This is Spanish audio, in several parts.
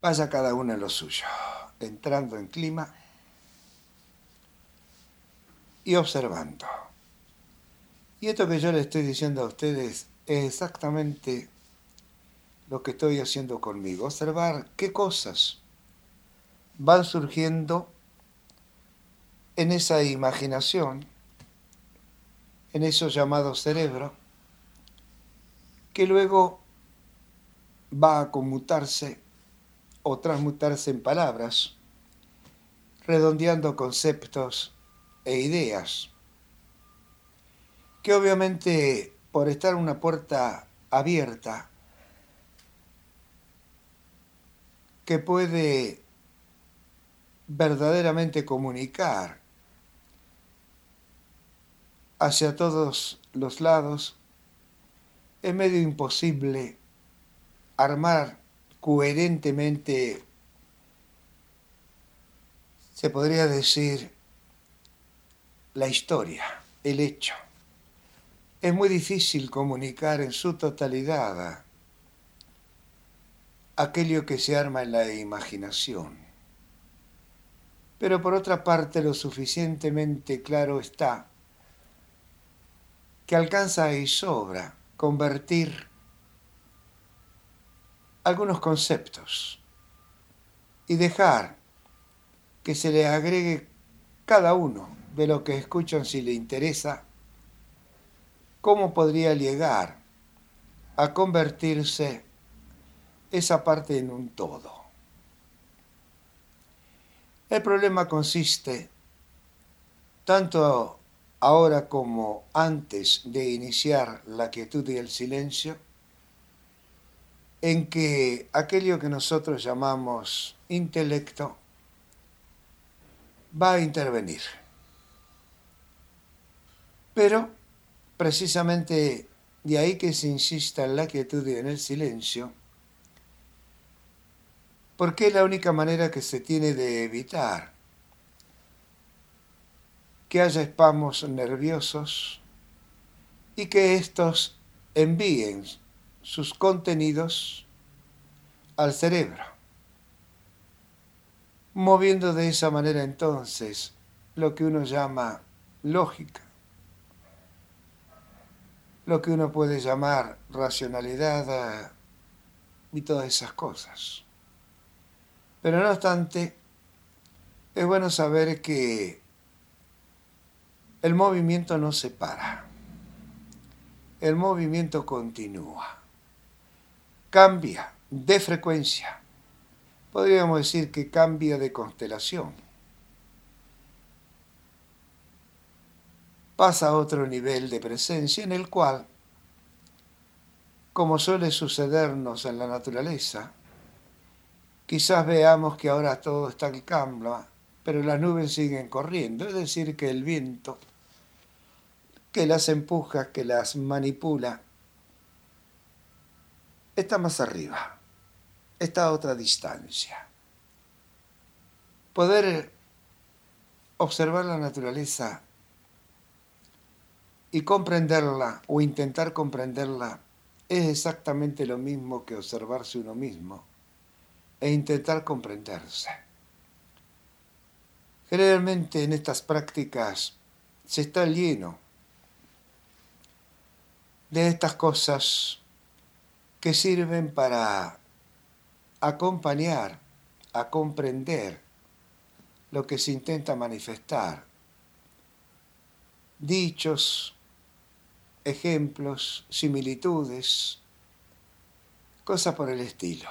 Vaya cada uno en lo suyo, entrando en clima y observando. Y esto que yo le estoy diciendo a ustedes es exactamente lo que estoy haciendo conmigo. Observar qué cosas van surgiendo en esa imaginación, en eso llamado cerebro, que luego va a conmutarse o transmutarse en palabras, redondeando conceptos e ideas, que obviamente por estar una puerta abierta, que puede verdaderamente comunicar hacia todos los lados, es medio imposible armar coherentemente, se podría decir, la historia, el hecho. Es muy difícil comunicar en su totalidad aquello que se arma en la imaginación. Pero por otra parte lo suficientemente claro está que alcanza y sobra convertir algunos conceptos y dejar que se le agregue cada uno de lo que escuchan si le interesa, cómo podría llegar a convertirse esa parte en un todo. El problema consiste, tanto ahora como antes de iniciar la quietud y el silencio, en que aquello que nosotros llamamos intelecto va a intervenir. Pero precisamente de ahí que se insista en la quietud y en el silencio, porque es la única manera que se tiene de evitar que haya espamos nerviosos y que estos envíen sus contenidos al cerebro, moviendo de esa manera entonces lo que uno llama lógica, lo que uno puede llamar racionalidad eh, y todas esas cosas. Pero no obstante, es bueno saber que el movimiento no se para, el movimiento continúa cambia de frecuencia. Podríamos decir que cambia de constelación. Pasa a otro nivel de presencia en el cual, como suele sucedernos en la naturaleza, quizás veamos que ahora todo está en calma, pero las nubes siguen corriendo, es decir, que el viento que las empuja, que las manipula, está más arriba, está a otra distancia. Poder observar la naturaleza y comprenderla o intentar comprenderla es exactamente lo mismo que observarse uno mismo e intentar comprenderse. Generalmente en estas prácticas se está lleno de estas cosas que sirven para acompañar, a comprender lo que se intenta manifestar. Dichos, ejemplos, similitudes, cosas por el estilo.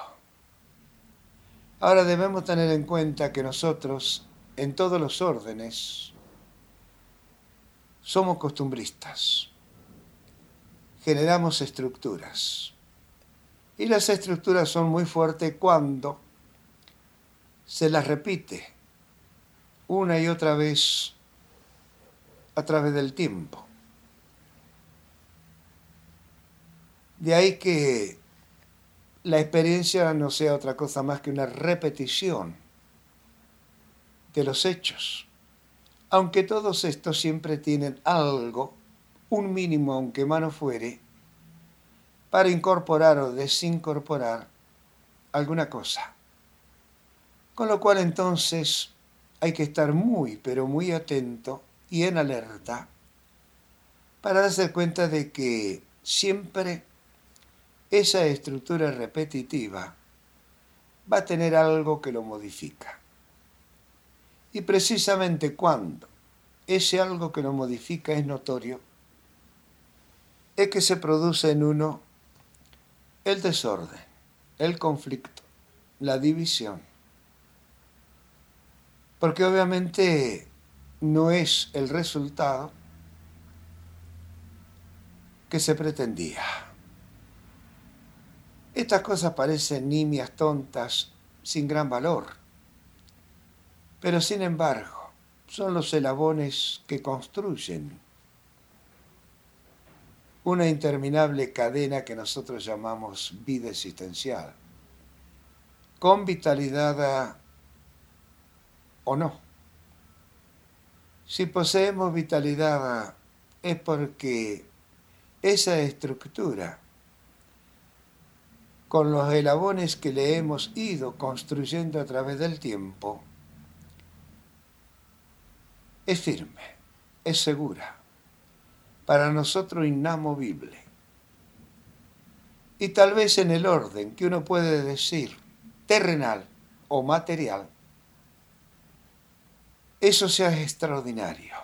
Ahora debemos tener en cuenta que nosotros, en todos los órdenes, somos costumbristas, generamos estructuras y las estructuras son muy fuertes cuando se las repite una y otra vez a través del tiempo. De ahí que la experiencia no sea otra cosa más que una repetición de los hechos. Aunque todos estos siempre tienen algo, un mínimo aunque mano fuere, para incorporar o desincorporar alguna cosa. Con lo cual entonces hay que estar muy, pero muy atento y en alerta para darse cuenta de que siempre esa estructura repetitiva va a tener algo que lo modifica. Y precisamente cuando ese algo que lo modifica es notorio, es que se produce en uno el desorden, el conflicto, la división. Porque obviamente no es el resultado que se pretendía. Estas cosas parecen nimias tontas, sin gran valor, pero sin embargo son los elabones que construyen una interminable cadena que nosotros llamamos vida existencial, con vitalidad o no. Si poseemos vitalidad es porque esa estructura con los elabones que le hemos ido construyendo a través del tiempo, es firme, es segura, para nosotros inamovible. Y tal vez en el orden que uno puede decir terrenal o material, eso sea extraordinario.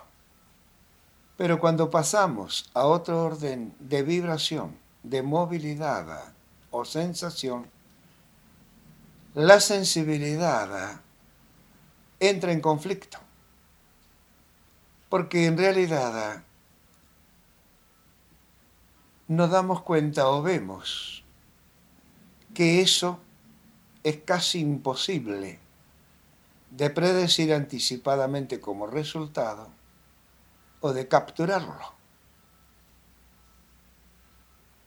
Pero cuando pasamos a otro orden de vibración, de movilidad, o sensación, la sensibilidad entra en conflicto. Porque en realidad nos damos cuenta o vemos que eso es casi imposible de predecir anticipadamente como resultado o de capturarlo.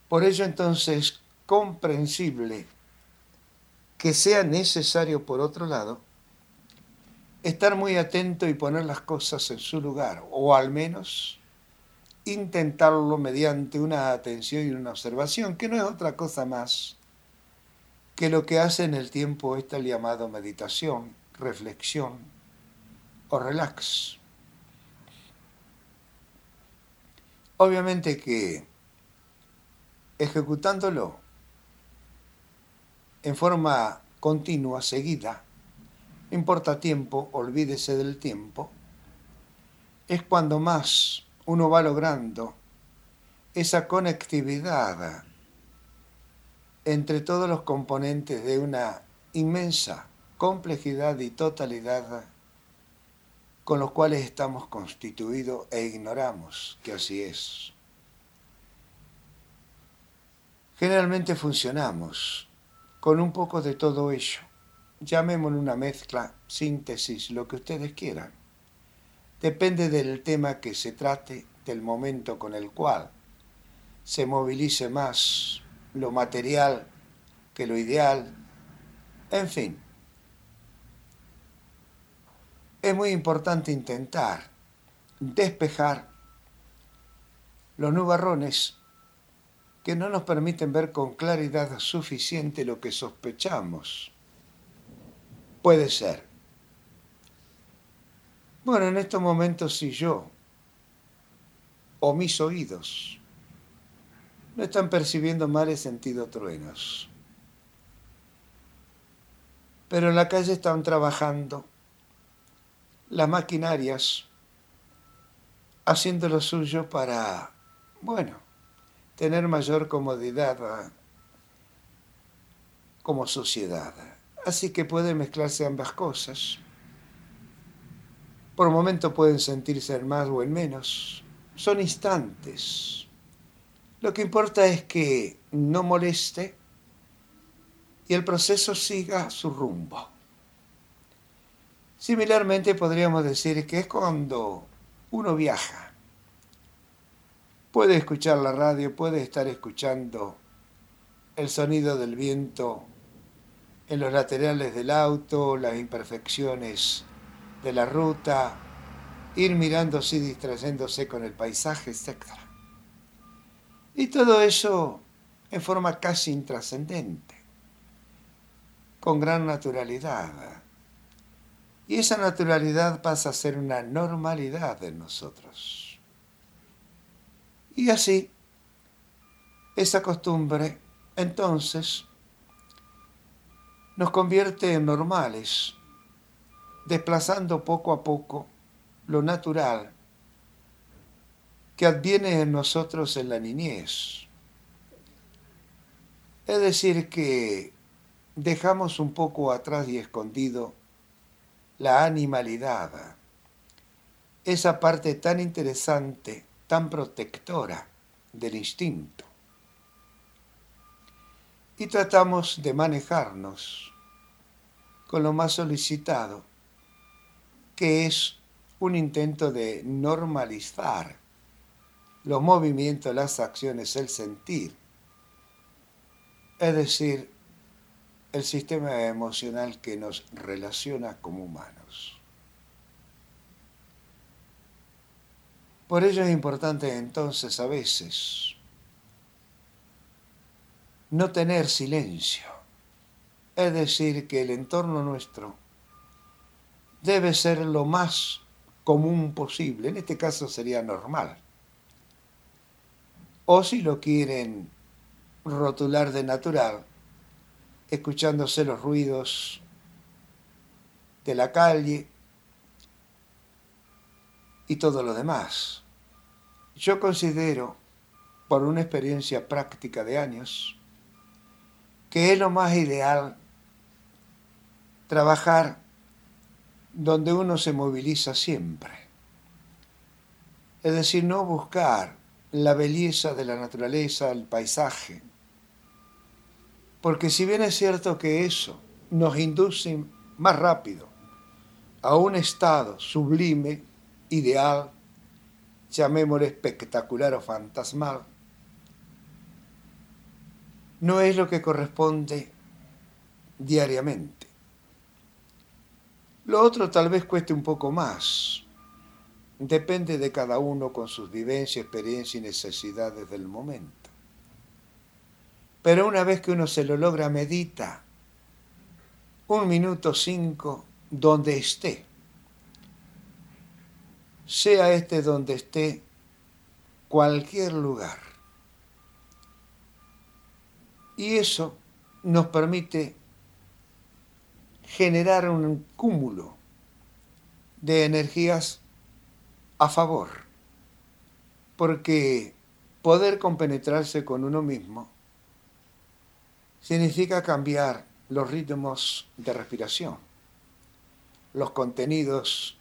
Por ello entonces comprensible que sea necesario, por otro lado, estar muy atento y poner las cosas en su lugar, o al menos intentarlo mediante una atención y una observación, que no es otra cosa más que lo que hace en el tiempo esta llamado meditación, reflexión o relax. Obviamente que ejecutándolo en forma continua, seguida, no importa tiempo, olvídese del tiempo, es cuando más uno va logrando esa conectividad entre todos los componentes de una inmensa complejidad y totalidad con los cuales estamos constituidos e ignoramos que así es. Generalmente funcionamos con un poco de todo ello. Llamémoslo una mezcla, síntesis, lo que ustedes quieran. Depende del tema que se trate, del momento con el cual se movilice más lo material que lo ideal. En fin, es muy importante intentar despejar los nubarrones que no nos permiten ver con claridad suficiente lo que sospechamos. Puede ser. Bueno, en estos momentos si yo o mis oídos no están percibiendo males sentido truenos. Pero en la calle están trabajando las maquinarias haciendo lo suyo para, bueno, tener mayor comodidad ah, como sociedad. Así que pueden mezclarse ambas cosas. Por un momento pueden sentirse en más o en menos. Son instantes. Lo que importa es que no moleste y el proceso siga su rumbo. Similarmente podríamos decir que es cuando uno viaja Puede escuchar la radio, puede estar escuchando el sonido del viento en los laterales del auto, las imperfecciones de la ruta, ir mirándose y distrayéndose con el paisaje, etc. Y todo eso en forma casi intrascendente, con gran naturalidad, Y esa naturalidad pasa a ser una normalidad en nosotros. Y así, esa costumbre entonces nos convierte en normales, desplazando poco a poco lo natural que adviene en nosotros en la niñez. Es decir, que dejamos un poco atrás y escondido la animalidad, esa parte tan interesante, tan protectora del instinto. Y tratamos de manejarnos con lo más solicitado, que es un intento de normalizar los movimientos, las acciones, el sentir. Es decir, el sistema emocional que nos relaciona como humanos. Por ello es importante entonces a veces no tener silencio, es decir, que el entorno nuestro debe ser lo más común posible, en este caso sería normal. O si lo quieren rotular de natural, escuchándose los ruidos de la calle y todo lo demás. Yo considero, por una experiencia práctica de años, que es lo más ideal trabajar donde uno se moviliza siempre. Es decir, no buscar la belleza de la naturaleza, el paisaje, porque si bien es cierto que eso nos induce más rápido a un estado sublime, ideal, llamémosle espectacular o fantasmal, no es lo que corresponde diariamente. Lo otro tal vez cueste un poco más. Depende de cada uno con sus vivencias, experiencias y necesidades del momento. Pero una vez que uno se lo logra, medita un minuto cinco donde esté. Sea este donde esté, cualquier lugar. Y eso nos permite generar un cúmulo de energías a favor, porque poder compenetrarse con uno mismo significa cambiar los ritmos de respiración, los contenidos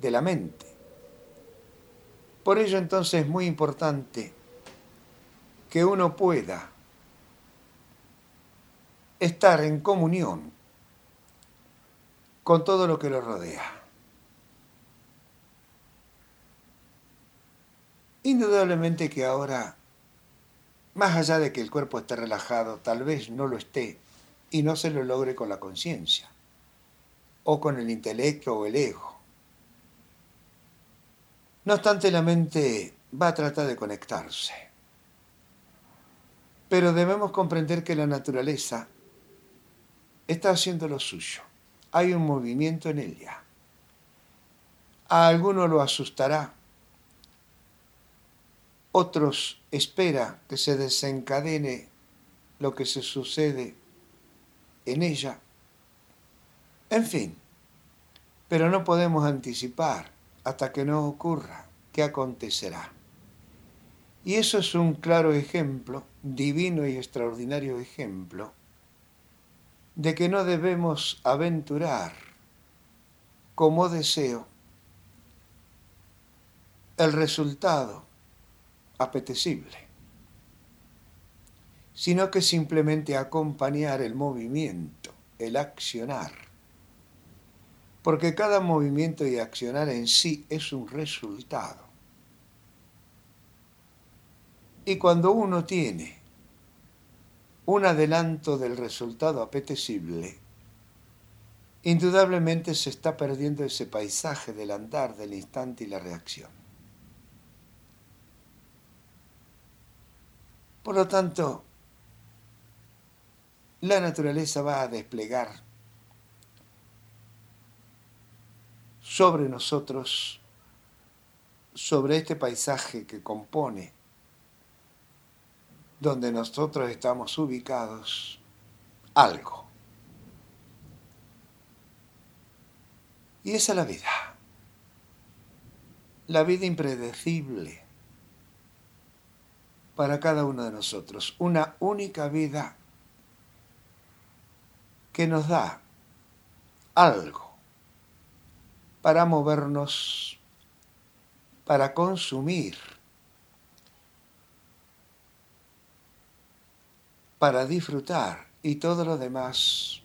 de la mente. Por ello entonces es muy importante que uno pueda estar en comunión con todo lo que lo rodea. Indudablemente que ahora más allá de que el cuerpo esté relajado, tal vez no lo esté y no se lo logre con la conciencia o con el intelecto o el ego. No obstante, la mente va a tratar de conectarse. Pero debemos comprender que la naturaleza está haciendo lo suyo. Hay un movimiento en ella. A alguno lo asustará, otros espera que se desencadene lo que se sucede en ella. En fin, pero no podemos anticipar hasta que no ocurra qué acontecerá. Y eso es un claro ejemplo, divino y extraordinario ejemplo, de que no debemos aventurar como deseo el resultado apetecible, sino que simplemente acompañar el movimiento, el accionar. Porque cada movimiento y accionar en sí es un resultado. Y cuando uno tiene un adelanto del resultado apetecible, indudablemente se está perdiendo ese paisaje del andar, del instante y la reacción. Por lo tanto, la naturaleza va a desplegar sobre nosotros, sobre este paisaje que compone, donde nosotros estamos ubicados, algo. Y esa es la vida. La vida impredecible para cada uno de nosotros. Una única vida que nos da algo para movernos, para consumir, para disfrutar y todo lo demás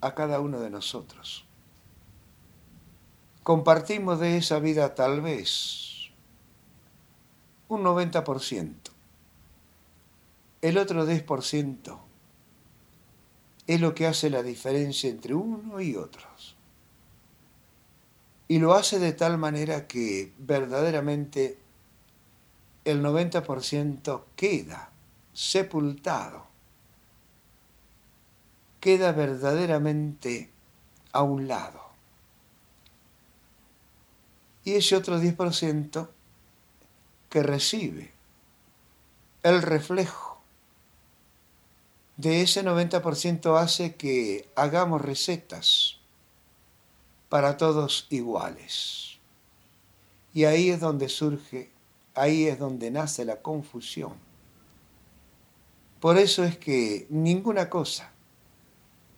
a cada uno de nosotros compartimos de esa vida tal vez un 90%. El otro 10% es lo que hace la diferencia entre uno y otros. Y lo hace de tal manera que verdaderamente el 90% queda sepultado, queda verdaderamente a un lado y ese otro 10% que recibe el reflejo de ese 90% hace que hagamos recetas para todos iguales. Y ahí es donde surge, ahí es donde nace la confusión. Por eso es que ninguna cosa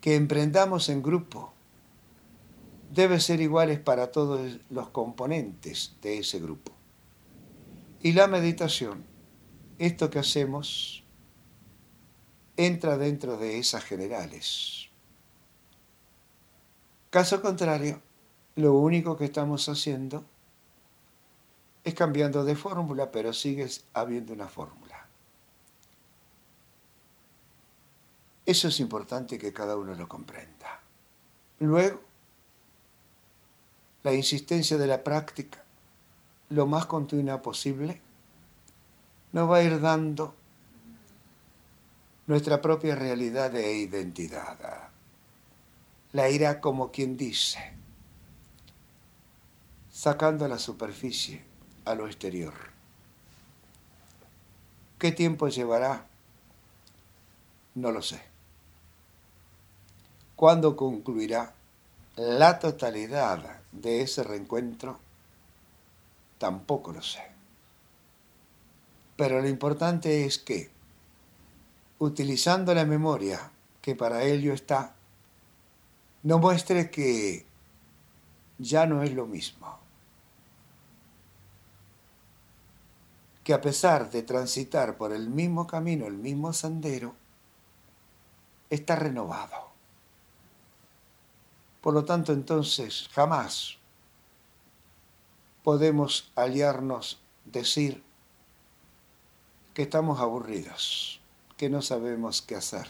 que emprendamos en grupo debe ser iguales para todos los componentes de ese grupo. Y la meditación, esto que hacemos, entra dentro de esas generales. Caso contrario, lo único que estamos haciendo es cambiando de fórmula, pero sigue habiendo una fórmula. Eso es importante que cada uno lo comprenda. Luego, la insistencia de la práctica lo más continua posible nos va a ir dando nuestra propia realidad e identidad. La irá como quien dice, sacando a la superficie a lo exterior. ¿Qué tiempo llevará? No lo sé. ¿Cuándo concluirá la totalidad de ese reencuentro? Tampoco lo sé. Pero lo importante es que, utilizando la memoria que para ello está, no muestre que ya no es lo mismo. Que a pesar de transitar por el mismo camino, el mismo sendero, está renovado por lo tanto, entonces, jamás podemos aliarnos, decir que estamos aburridos, que no sabemos qué hacer.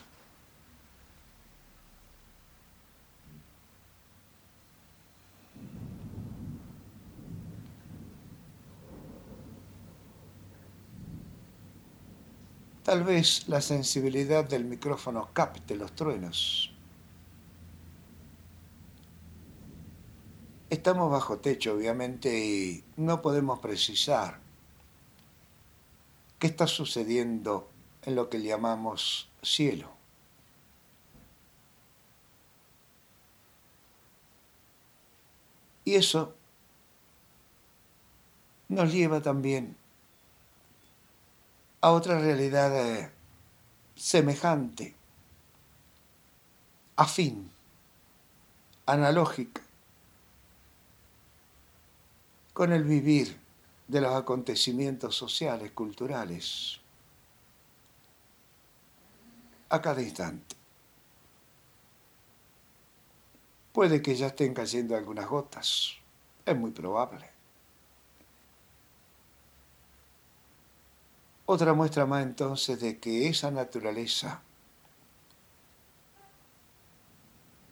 Tal vez la sensibilidad del micrófono capte los truenos Estamos bajo techo, obviamente, y no podemos precisar qué está sucediendo en lo que llamamos cielo. Y eso nos lleva también a otra realidad eh, semejante, afín, analógica, con el vivir de los acontecimientos sociales, culturales, a cada instante. Puede que ya estén cayendo algunas gotas, es muy probable. Otra muestra más entonces de que esa naturaleza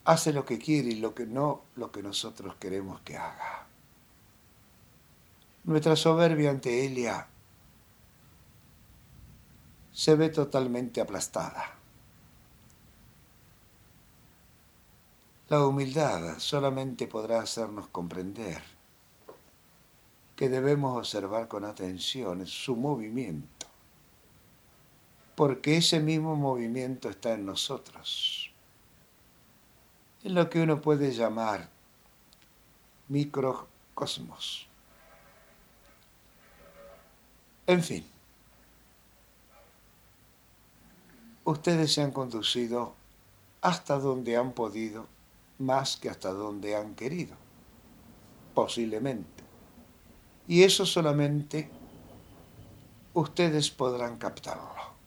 hace lo que quiere y lo que no lo que nosotros queremos que haga. Nuestra soberbia ante Elia se ve totalmente aplastada. La humildad solamente podrá hacernos comprender que debemos observar con atención su movimiento, porque ese mismo movimiento está en nosotros, en lo que uno puede llamar microcosmos. En fin, ustedes se han conducido hasta donde han podido, más que hasta donde han querido, posiblemente. Y eso solamente ustedes podrán captarlo.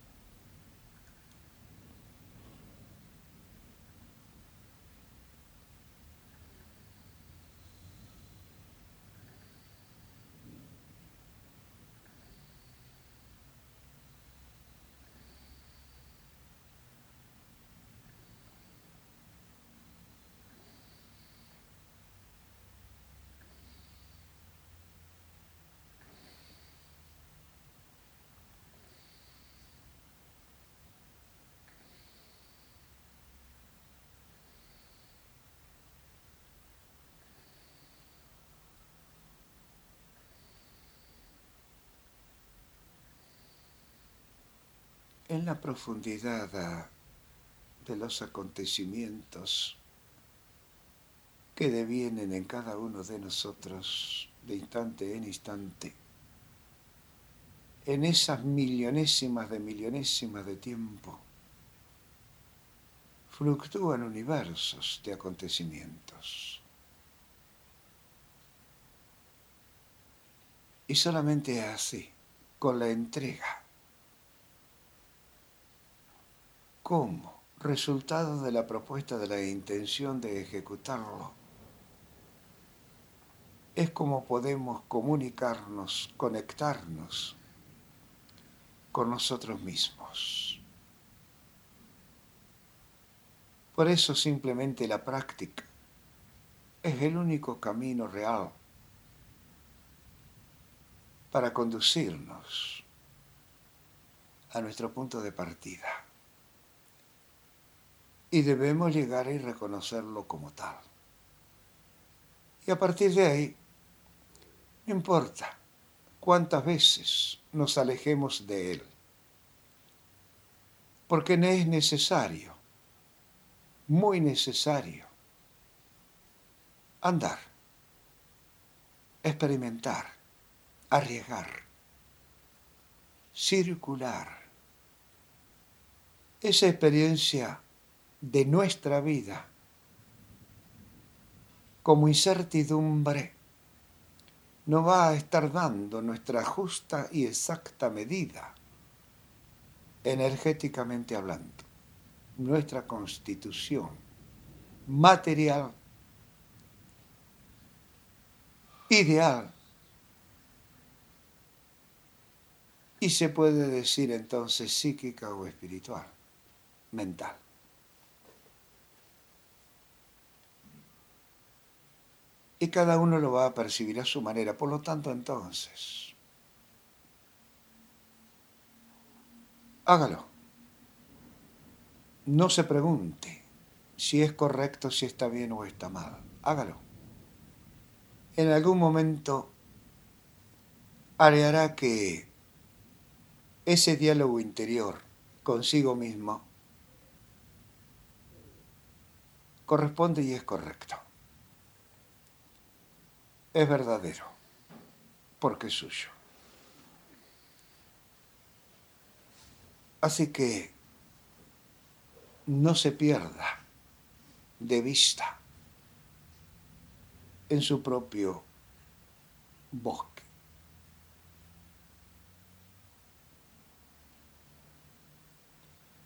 En la profundidad de los acontecimientos que devienen en cada uno de nosotros de instante en instante, en esas millonésimas de millonésimas de tiempo, fluctúan universos de acontecimientos. Y solamente así, con la entrega como resultado de la propuesta de la intención de ejecutarlo, es como podemos comunicarnos, conectarnos con nosotros mismos. Por eso simplemente la práctica es el único camino real para conducirnos a nuestro punto de partida y debemos llegar y reconocerlo como tal. Y a partir de ahí, no importa cuántas veces nos alejemos de Él, porque es necesario, muy necesario, andar, experimentar, arriesgar, circular. Esa experiencia de nuestra vida como incertidumbre no va a estar dando nuestra justa y exacta medida, energéticamente hablando, nuestra constitución material, ideal, y se puede decir entonces psíquica o espiritual, mental. Y cada uno lo va a percibir a su manera. Por lo tanto, entonces, hágalo. No se pregunte si es correcto, si está bien o está mal. Hágalo. En algún momento hará que ese diálogo interior consigo mismo corresponde y es correcto es verdadero, porque es suyo. Así que no se pierda de vista en su propio bosque.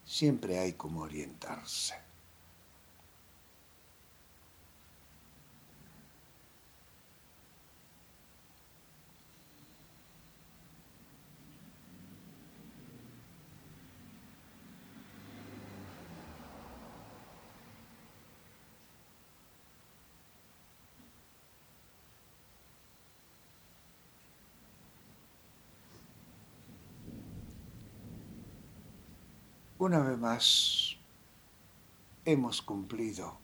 Siempre hay como orientarse. Una vez más, hemos cumplido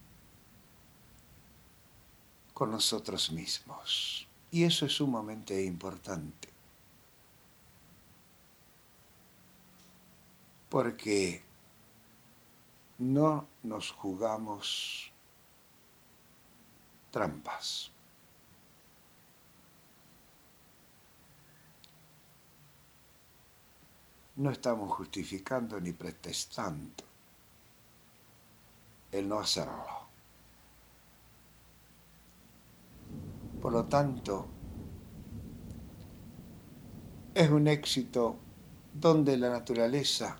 con nosotros mismos. Y eso es sumamente importante. Porque no nos jugamos trampas. No estamos justificando ni protestando el no hacerlo. Por lo tanto, es un éxito donde la naturaleza,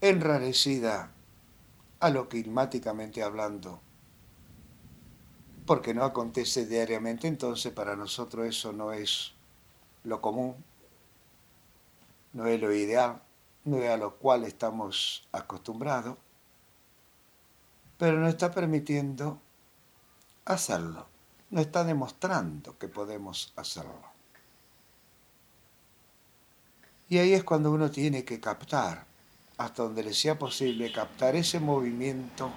enrarecida a lo climáticamente hablando, porque no acontece diariamente, entonces para nosotros eso no es lo común, no es lo ideal, no es a lo cual estamos acostumbrados, pero nos está permitiendo hacerlo, nos está demostrando que podemos hacerlo. Y ahí es cuando uno tiene que captar, hasta donde le sea posible, captar ese movimiento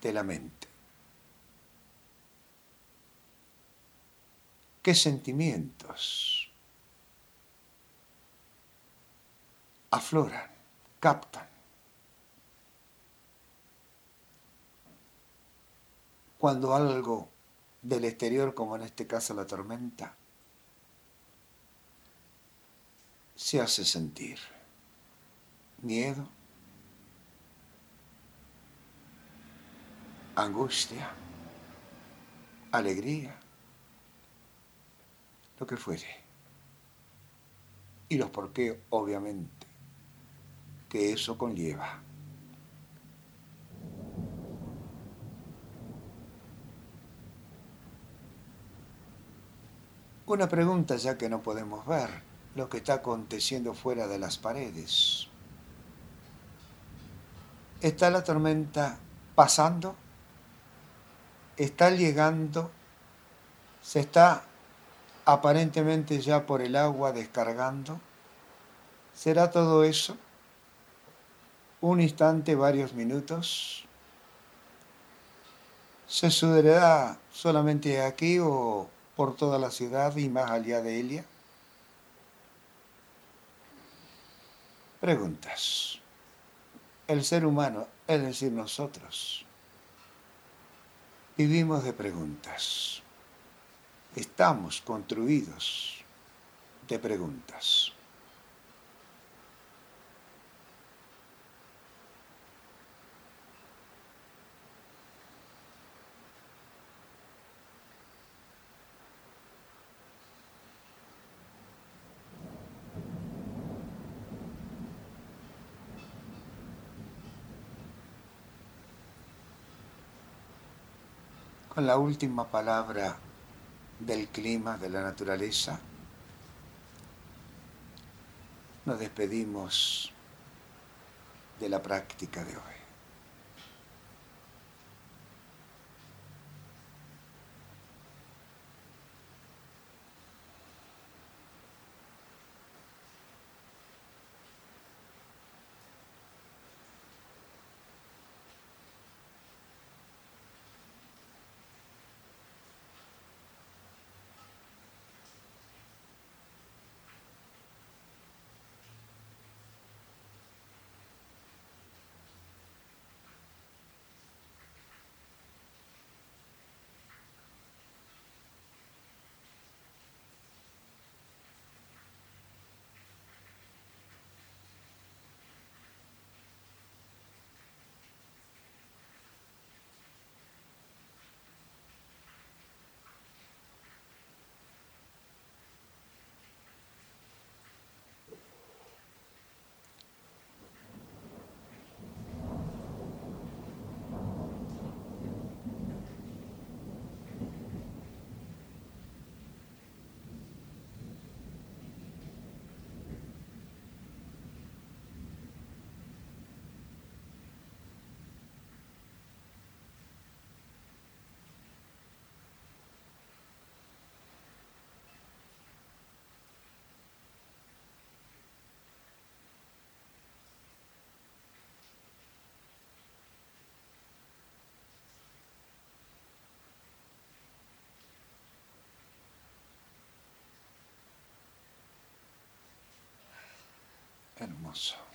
de la mente. ¿Qué sentimientos afloran, captan? Cuando algo del exterior, como en este caso la tormenta, se hace sentir miedo, angustia, alegría, lo que fuere. Y los por qué, obviamente, que eso conlleva. Una pregunta ya que no podemos ver, lo que está aconteciendo fuera de las paredes. ¿Está la tormenta pasando? ¿Está llegando? ¿Se está aparentemente ya por el agua descargando? ¿Será todo eso? ¿Un instante, varios minutos? ¿Se sucederá solamente aquí o por toda la ciudad y más allá de ella? Preguntas. El ser humano, es decir, nosotros, vivimos de preguntas estamos construidos de preguntas. Con la última palabra del clima, de la naturaleza, nos despedimos de la práctica de hoy. ます。